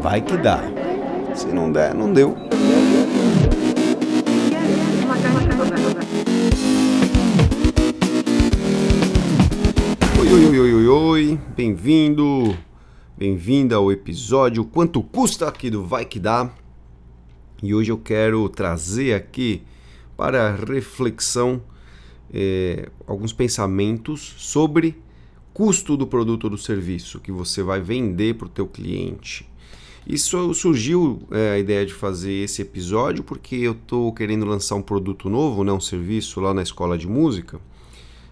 vai que dá. Se não der, não deu. Oi, oi, oi, oi, oi, oi. bem-vindo, bem-vinda ao episódio Quanto Custa aqui do Vai Que Dá. E hoje eu quero trazer aqui para reflexão é, alguns pensamentos sobre custo do produto ou do serviço que você vai vender para o teu cliente. Isso surgiu é, a ideia de fazer esse episódio porque eu estou querendo lançar um produto novo, né, um serviço lá na escola de música.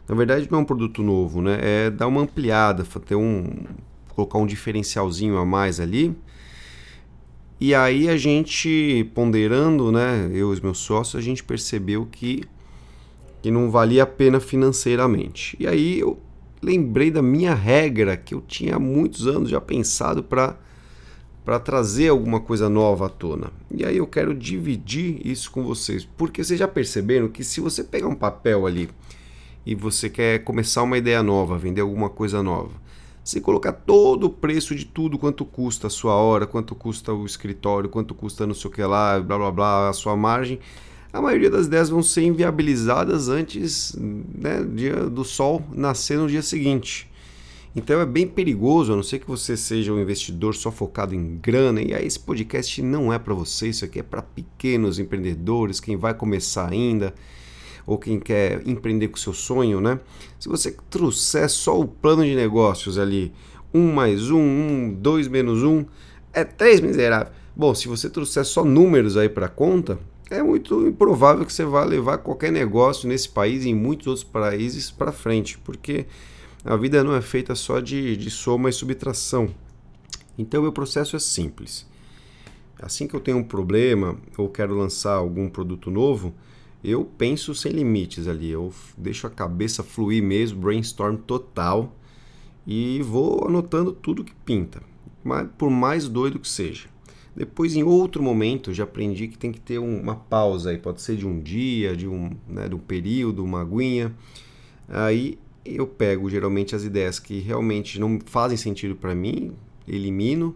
Na verdade não é um produto novo, né, é dar uma ampliada, ter um colocar um diferencialzinho a mais ali. E aí a gente ponderando, né, eu e os meus sócios, a gente percebeu que que não valia a pena financeiramente. E aí eu lembrei da minha regra que eu tinha há muitos anos já pensado para para trazer alguma coisa nova à tona. E aí eu quero dividir isso com vocês, porque vocês já perceberam que se você pegar um papel ali e você quer começar uma ideia nova, vender alguma coisa nova, você colocar todo o preço de tudo, quanto custa a sua hora, quanto custa o escritório, quanto custa não sei o que lá, blá blá blá, a sua margem, a maioria das ideias vão ser inviabilizadas antes né, do sol nascer no dia seguinte. Então é bem perigoso, a não ser que você seja um investidor só focado em grana, e aí esse podcast não é para você, isso aqui é para pequenos empreendedores, quem vai começar ainda, ou quem quer empreender com seu sonho, né? Se você trouxer só o plano de negócios ali, um mais um, um, dois menos um, é três miserável. Bom, se você trouxer só números aí para conta, é muito improvável que você vá levar qualquer negócio nesse país e em muitos outros países para frente, porque a vida não é feita só de, de soma e subtração. Então, meu processo é simples. Assim que eu tenho um problema ou quero lançar algum produto novo, eu penso sem limites ali. Eu deixo a cabeça fluir mesmo, brainstorm total e vou anotando tudo que pinta, por mais doido que seja. Depois, em outro momento, já aprendi que tem que ter uma pausa aí, pode ser de um dia, de um, né, de um período, uma aguinha. Aí eu pego geralmente as ideias que realmente não fazem sentido para mim, elimino.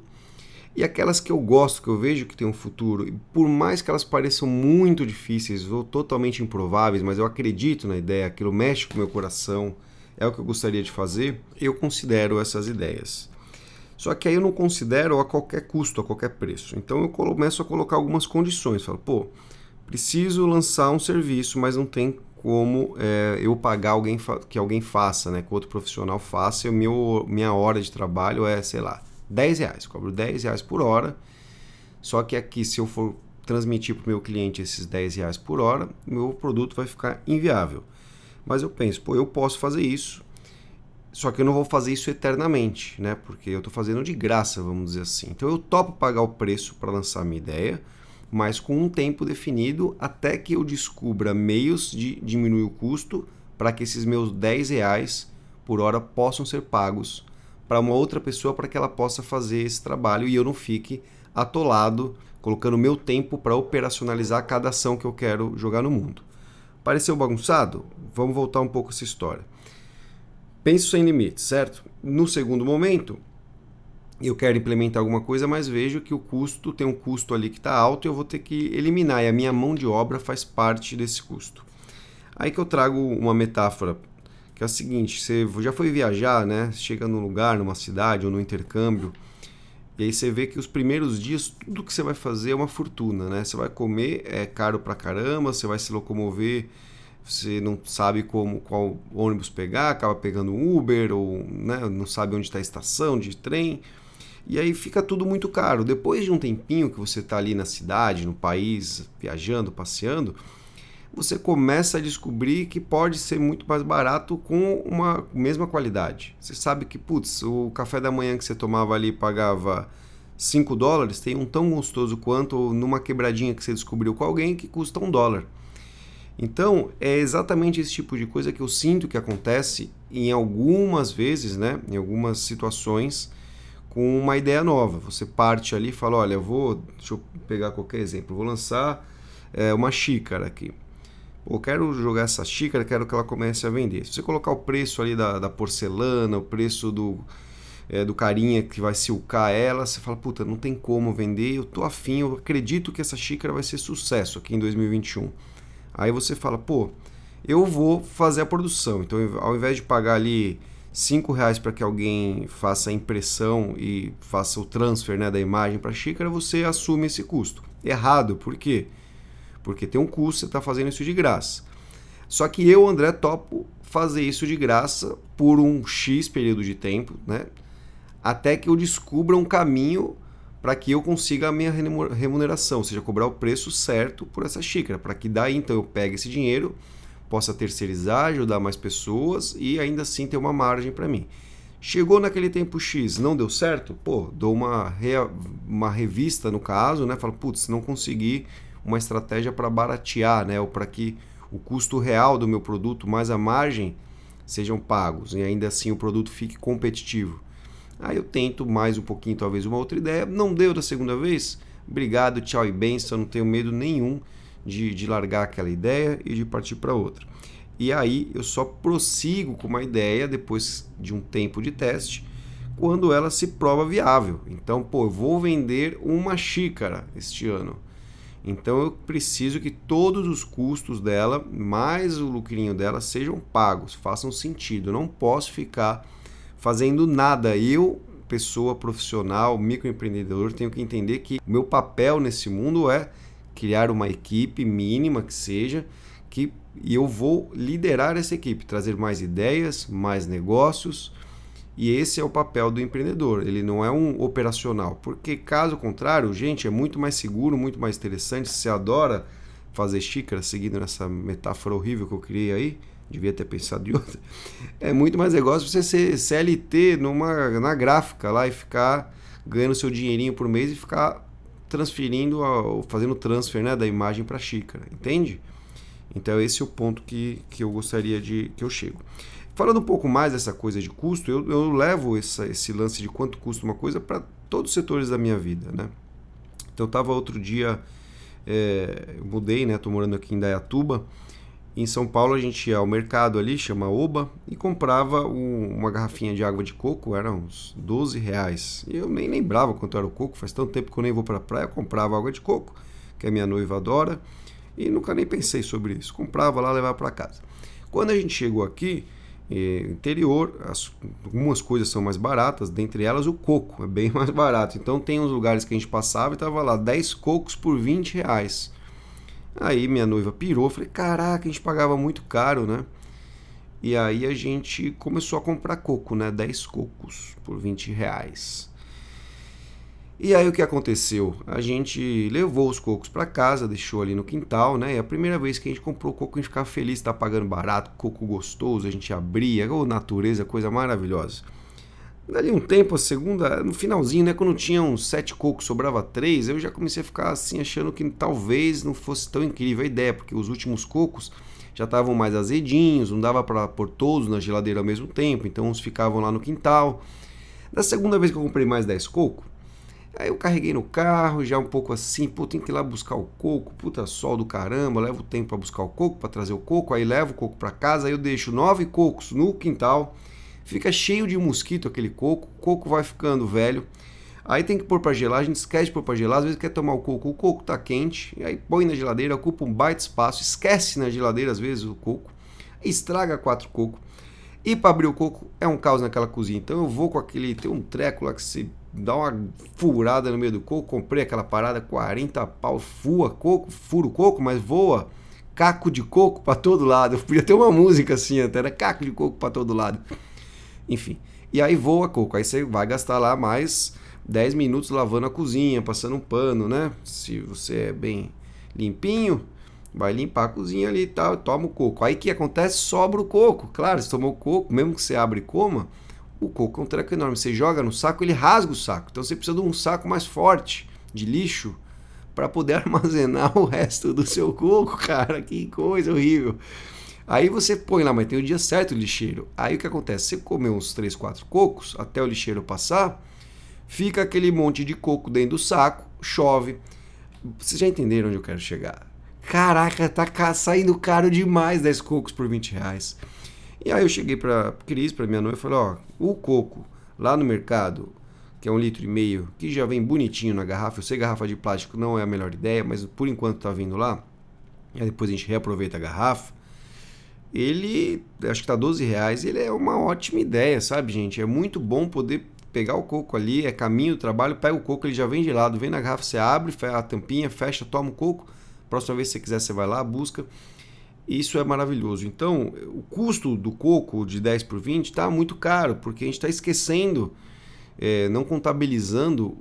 E aquelas que eu gosto, que eu vejo que tem um futuro, por mais que elas pareçam muito difíceis ou totalmente improváveis, mas eu acredito na ideia, aquilo mexe com o meu coração, é o que eu gostaria de fazer, eu considero essas ideias. Só que aí eu não considero a qualquer custo, a qualquer preço. Então eu começo a colocar algumas condições. Falo, pô, preciso lançar um serviço, mas não tem como é, eu pagar alguém que alguém faça, né? Que outro profissional faça. E o meu, minha hora de trabalho é, sei lá, 10 reais. Cobro 10 reais por hora. Só que aqui, se eu for transmitir para o meu cliente esses 10 reais por hora, meu produto vai ficar inviável. Mas eu penso, pô, eu posso fazer isso só que eu não vou fazer isso eternamente, né? Porque eu estou fazendo de graça, vamos dizer assim. Então eu topo pagar o preço para lançar minha ideia, mas com um tempo definido até que eu descubra meios de diminuir o custo para que esses meus 10 reais por hora possam ser pagos para uma outra pessoa para que ela possa fazer esse trabalho e eu não fique atolado colocando meu tempo para operacionalizar cada ação que eu quero jogar no mundo. Pareceu bagunçado? Vamos voltar um pouco essa história. Penso sem limites, certo? No segundo momento, eu quero implementar alguma coisa, mas vejo que o custo tem um custo ali que está alto e eu vou ter que eliminar, e a minha mão de obra faz parte desse custo. Aí que eu trago uma metáfora, que é a seguinte: você já foi viajar, né? Chega num lugar, numa cidade ou no intercâmbio, e aí você vê que os primeiros dias tudo que você vai fazer é uma fortuna, né? Você vai comer, é caro pra caramba, você vai se locomover você não sabe como qual ônibus pegar, acaba pegando Uber ou né, não sabe onde está a estação de trem. E aí fica tudo muito caro. Depois de um tempinho que você está ali na cidade, no país, viajando, passeando, você começa a descobrir que pode ser muito mais barato com uma mesma qualidade. Você sabe que, putz, o café da manhã que você tomava ali pagava 5 dólares, tem um tão gostoso quanto numa quebradinha que você descobriu com alguém que custa um dólar. Então, é exatamente esse tipo de coisa que eu sinto que acontece em algumas vezes, né, em algumas situações, com uma ideia nova. Você parte ali e fala: olha, eu vou, deixa eu pegar qualquer exemplo, vou lançar é, uma xícara aqui. Eu quero jogar essa xícara, quero que ela comece a vender. Se você colocar o preço ali da, da porcelana, o preço do, é, do carinha que vai silcar ela, você fala, puta, não tem como vender, eu tô afim, eu acredito que essa xícara vai ser sucesso aqui em 2021. Aí você fala, pô, eu vou fazer a produção. Então, ao invés de pagar ali cinco reais para que alguém faça a impressão e faça o transfer né, da imagem para a xícara, você assume esse custo. Errado, por quê? Porque tem um custo, você está fazendo isso de graça. Só que eu, André, topo fazer isso de graça por um X período de tempo, né? Até que eu descubra um caminho para que eu consiga a minha remuneração, ou seja, cobrar o preço certo por essa xícara, para que daí então eu pegue esse dinheiro possa terceirizar, ajudar mais pessoas e ainda assim ter uma margem para mim. Chegou naquele tempo X, não deu certo? Pô, dou uma, uma revista no caso, né? Falo, putz, não consegui uma estratégia para baratear, né? Ou para que o custo real do meu produto mais a margem sejam pagos e ainda assim o produto fique competitivo. Aí eu tento mais um pouquinho, talvez uma outra ideia. Não deu da segunda vez? Obrigado, tchau e benção, não tenho medo nenhum de, de largar aquela ideia e de partir para outra. E aí eu só prossigo com uma ideia depois de um tempo de teste, quando ela se prova viável. Então, pô, eu vou vender uma xícara este ano. Então eu preciso que todos os custos dela, mais o lucrinho dela, sejam pagos, façam sentido. Eu não posso ficar fazendo nada. Eu, pessoa profissional, microempreendedor, tenho que entender que o meu papel nesse mundo é criar uma equipe mínima que seja, que e eu vou liderar essa equipe, trazer mais ideias, mais negócios. E esse é o papel do empreendedor, ele não é um operacional, porque caso contrário, gente, é muito mais seguro, muito mais interessante. Se adora fazer xícara, seguindo nessa metáfora horrível que eu criei aí, devia ter pensado de outra. É muito mais negócio você ser CLT numa, na gráfica lá e ficar ganhando seu dinheirinho por mês e ficar transferindo, fazendo transfer né, da imagem para a xícara, entende? Então esse é o ponto que, que eu gostaria de que eu chego. Falando um pouco mais dessa coisa de custo, eu, eu levo essa, esse lance de quanto custa uma coisa para todos os setores da minha vida, né? Então eu estava outro dia, é, mudei, né? Estou morando aqui em Dayatuba em São Paulo a gente ia ao mercado ali, chama Oba, e comprava um, uma garrafinha de água de coco, era uns 12 reais. E eu nem lembrava quanto era o coco, faz tanto tempo que eu nem vou para a praia, eu comprava água de coco, que a minha noiva adora, e nunca nem pensei sobre isso. Comprava lá, levava para casa. Quando a gente chegou aqui, eh, interior, as, algumas coisas são mais baratas, dentre elas o coco, é bem mais barato. Então tem uns lugares que a gente passava e tava lá 10 cocos por 20 reais. Aí minha noiva pirou, falei, caraca, a gente pagava muito caro, né? E aí a gente começou a comprar coco, né? 10 cocos por 20 reais. E aí o que aconteceu? A gente levou os cocos para casa, deixou ali no quintal, né? E a primeira vez que a gente comprou coco, a gente ficava feliz, tá pagando barato, coco gostoso, a gente abria, oh, natureza, coisa maravilhosa. Dali um tempo, a segunda, no finalzinho, né, quando tinha uns sete cocos, sobrava três, eu já comecei a ficar assim, achando que talvez não fosse tão incrível a ideia, porque os últimos cocos já estavam mais azedinhos, não dava para pôr todos na geladeira ao mesmo tempo, então uns ficavam lá no quintal. Da segunda vez que eu comprei mais 10 cocos, aí eu carreguei no carro, já um pouco assim, pô, tem que ir lá buscar o coco, puta sol do caramba, levo tempo para buscar o coco, para trazer o coco, aí levo o coco para casa, aí eu deixo nove cocos no quintal fica cheio de mosquito aquele coco, o coco vai ficando velho. Aí tem que pôr para gelar, a gente esquece de pôr para gelar, às vezes quer tomar o coco, o coco tá quente, aí põe na geladeira, ocupa um baita espaço, esquece na geladeira às vezes o coco, estraga quatro cocos. E para abrir o coco é um caos naquela cozinha. Então eu vou com aquele, tem um treco lá que se dá uma furada no meio do coco, comprei aquela parada 40 pau, fua coco, furo coco, mas voa caco de coco para todo lado. Eu podia ter uma música assim até, era caco de coco para todo lado. Enfim. E aí voa coco. Aí você vai gastar lá mais 10 minutos lavando a cozinha, passando um pano, né? Se você é bem limpinho, vai limpar a cozinha ali e tal, toma o coco. Aí o que acontece? Sobra o coco. Claro, você tomou o coco, mesmo que você abre e coma, o coco é um treco enorme. Você joga no saco, ele rasga o saco. Então você precisa de um saco mais forte de lixo para poder armazenar o resto do seu coco, cara. Que coisa horrível. Aí você põe lá, mas tem o dia certo o lixeiro. Aí o que acontece? Você comeu uns 3, 4 cocos, até o lixeiro passar, fica aquele monte de coco dentro do saco, chove. Vocês já entenderam onde eu quero chegar? Caraca, tá saindo caro demais 10 cocos por 20 reais. E aí eu cheguei pra Cris, pra minha noiva, e falei, ó, o coco lá no mercado, que é um litro e meio, que já vem bonitinho na garrafa. Eu sei garrafa de plástico não é a melhor ideia, mas por enquanto está vindo lá. E depois a gente reaproveita a garrafa. Ele, acho que tá 12 reais. Ele é uma ótima ideia, sabe, gente? É muito bom poder pegar o coco ali, é caminho trabalho, pega o coco, ele já vem gelado, vem na garrafa, você abre a tampinha, fecha, toma o coco. Próxima vez que você quiser, você vai lá, busca. Isso é maravilhoso. Então, o custo do coco de 10 por 20 está muito caro, porque a gente está esquecendo, é, não contabilizando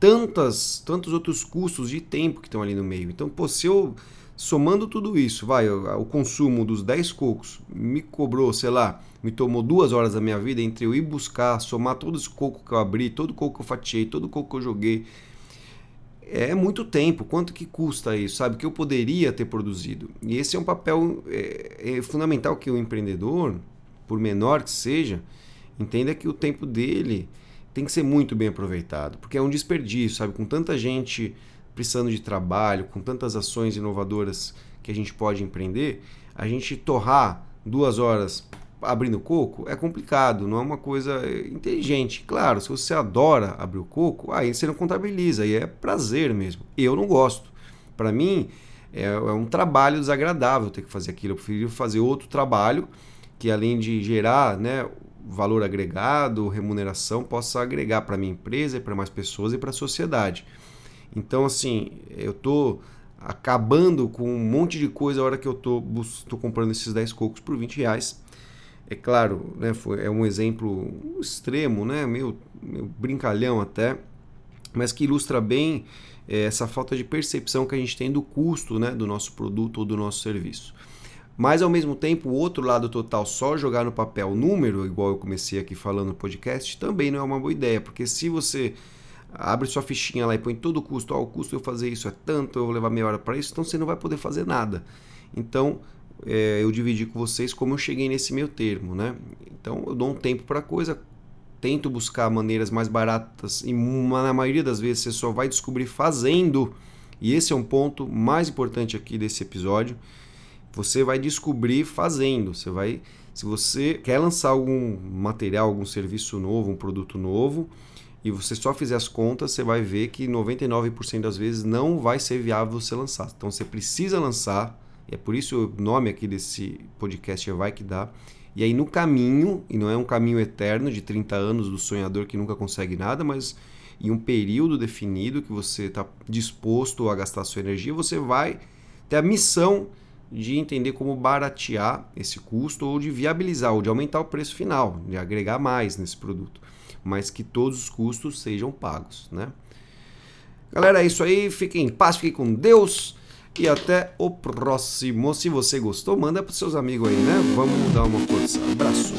tantas, tantos outros custos de tempo que estão ali no meio. Então, pô, se eu somando tudo isso, vai, o, consumo dos 10 cocos me cobrou, sei lá, me tomou duas horas da minha vida entre eu ir buscar, somar todos os cocos que eu abri, todo coco que eu fatiei, todo coco que eu joguei. É muito tempo. Quanto que custa isso? Sabe? Que eu poderia ter produzido. E esse é um papel é, é fundamental que o empreendedor, por menor que seja, entenda que o tempo dele tem que ser muito bem aproveitado, porque é um desperdício, sabe? Com tanta gente precisando de trabalho, com tantas ações inovadoras que a gente pode empreender, a gente torrar duas horas abrindo coco é complicado, não é uma coisa inteligente. Claro, se você adora abrir o coco, aí você não contabiliza, aí é prazer mesmo. Eu não gosto. Para mim, é, é, um trabalho desagradável ter que fazer aquilo. Eu prefiro fazer outro trabalho que, além de gerar né, valor agregado, remuneração, possa agregar para minha empresa para mais pessoas e para a sociedade. Então, assim, eu tô acabando com um monte de coisa a hora que eu tô, tô comprando esses 10 cocos por 20 reais é claro, né, foi, é um exemplo extremo, né, meio, meio brincalhão até, mas que ilustra bem é, essa falta de percepção que a gente tem do custo né, do nosso produto ou do nosso serviço. Mas ao mesmo tempo, o outro lado total, só jogar no papel número, igual eu comecei aqui falando no podcast, também não é uma boa ideia, porque se você abre sua fichinha lá e põe todo o custo, ó, o custo eu fazer isso é tanto, eu vou levar meia hora para isso, então você não vai poder fazer nada. Então, é, eu dividi com vocês como eu cheguei nesse meio termo, né? Então eu dou um tempo para a coisa, tento buscar maneiras mais baratas e na maioria das vezes você só vai descobrir fazendo. E esse é um ponto mais importante aqui desse episódio. Você vai descobrir fazendo. Você vai, se você quer lançar algum material, algum serviço novo, um produto novo, e você só fizer as contas, você vai ver que 99% das vezes não vai ser viável você lançar. Então você precisa lançar é por isso o nome aqui desse podcast é Vai Que Dá. E aí no caminho, e não é um caminho eterno de 30 anos do sonhador que nunca consegue nada, mas em um período definido que você está disposto a gastar sua energia, você vai ter a missão de entender como baratear esse custo ou de viabilizar ou de aumentar o preço final, de agregar mais nesse produto, mas que todos os custos sejam pagos, né? Galera, é isso aí. Fiquem em paz, fiquem com Deus. E até o próximo. Se você gostou, manda para seus amigos aí, né? Vamos dar uma força. Abraço.